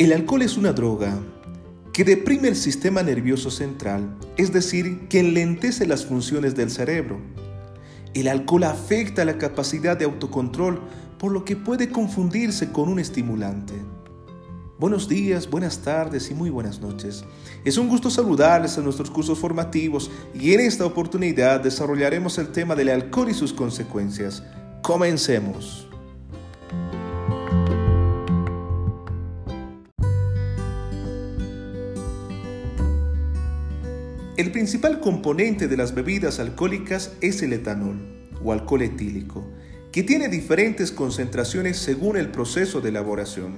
El alcohol es una droga que deprime el sistema nervioso central, es decir, que enlentece las funciones del cerebro. El alcohol afecta la capacidad de autocontrol, por lo que puede confundirse con un estimulante. Buenos días, buenas tardes y muy buenas noches. Es un gusto saludarles en nuestros cursos formativos y en esta oportunidad desarrollaremos el tema del alcohol y sus consecuencias. Comencemos. El principal componente de las bebidas alcohólicas es el etanol o alcohol etílico, que tiene diferentes concentraciones según el proceso de elaboración.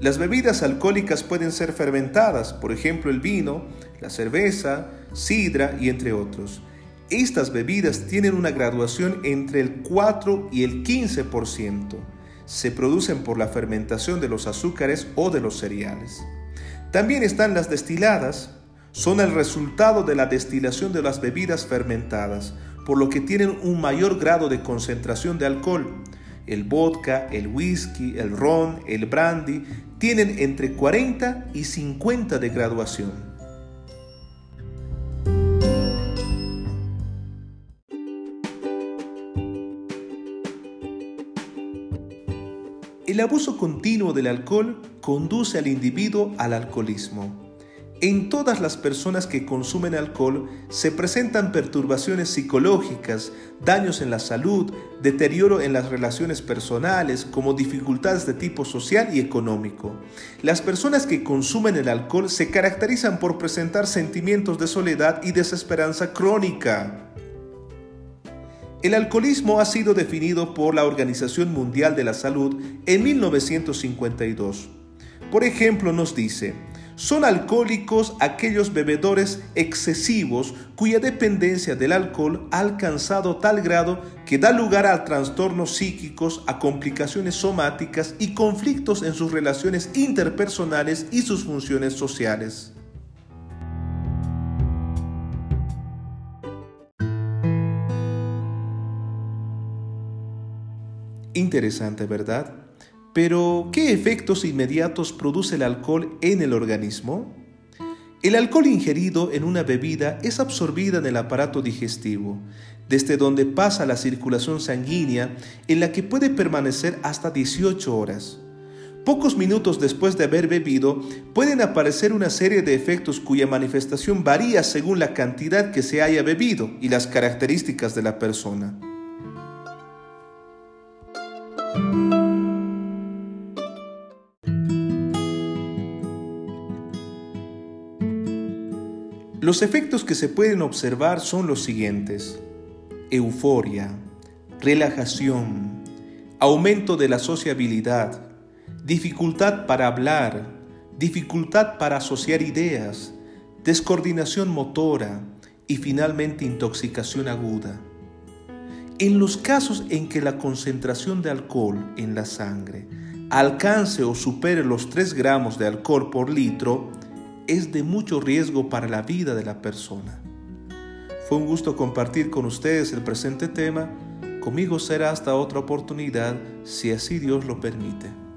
Las bebidas alcohólicas pueden ser fermentadas, por ejemplo el vino, la cerveza, sidra y entre otros. Estas bebidas tienen una graduación entre el 4 y el 15%. Se producen por la fermentación de los azúcares o de los cereales. También están las destiladas, son el resultado de la destilación de las bebidas fermentadas, por lo que tienen un mayor grado de concentración de alcohol. El vodka, el whisky, el ron, el brandy tienen entre 40 y 50 de graduación. El abuso continuo del alcohol conduce al individuo al alcoholismo. En todas las personas que consumen alcohol se presentan perturbaciones psicológicas, daños en la salud, deterioro en las relaciones personales, como dificultades de tipo social y económico. Las personas que consumen el alcohol se caracterizan por presentar sentimientos de soledad y desesperanza crónica. El alcoholismo ha sido definido por la Organización Mundial de la Salud en 1952. Por ejemplo, nos dice, son alcohólicos aquellos bebedores excesivos cuya dependencia del alcohol ha alcanzado tal grado que da lugar a trastornos psíquicos, a complicaciones somáticas y conflictos en sus relaciones interpersonales y sus funciones sociales. Interesante, ¿verdad? Pero, ¿qué efectos inmediatos produce el alcohol en el organismo? El alcohol ingerido en una bebida es absorbido en el aparato digestivo, desde donde pasa la circulación sanguínea en la que puede permanecer hasta 18 horas. Pocos minutos después de haber bebido pueden aparecer una serie de efectos cuya manifestación varía según la cantidad que se haya bebido y las características de la persona. Los efectos que se pueden observar son los siguientes. Euforia, relajación, aumento de la sociabilidad, dificultad para hablar, dificultad para asociar ideas, descoordinación motora y finalmente intoxicación aguda. En los casos en que la concentración de alcohol en la sangre alcance o supere los 3 gramos de alcohol por litro, es de mucho riesgo para la vida de la persona. Fue un gusto compartir con ustedes el presente tema. Conmigo será hasta otra oportunidad, si así Dios lo permite.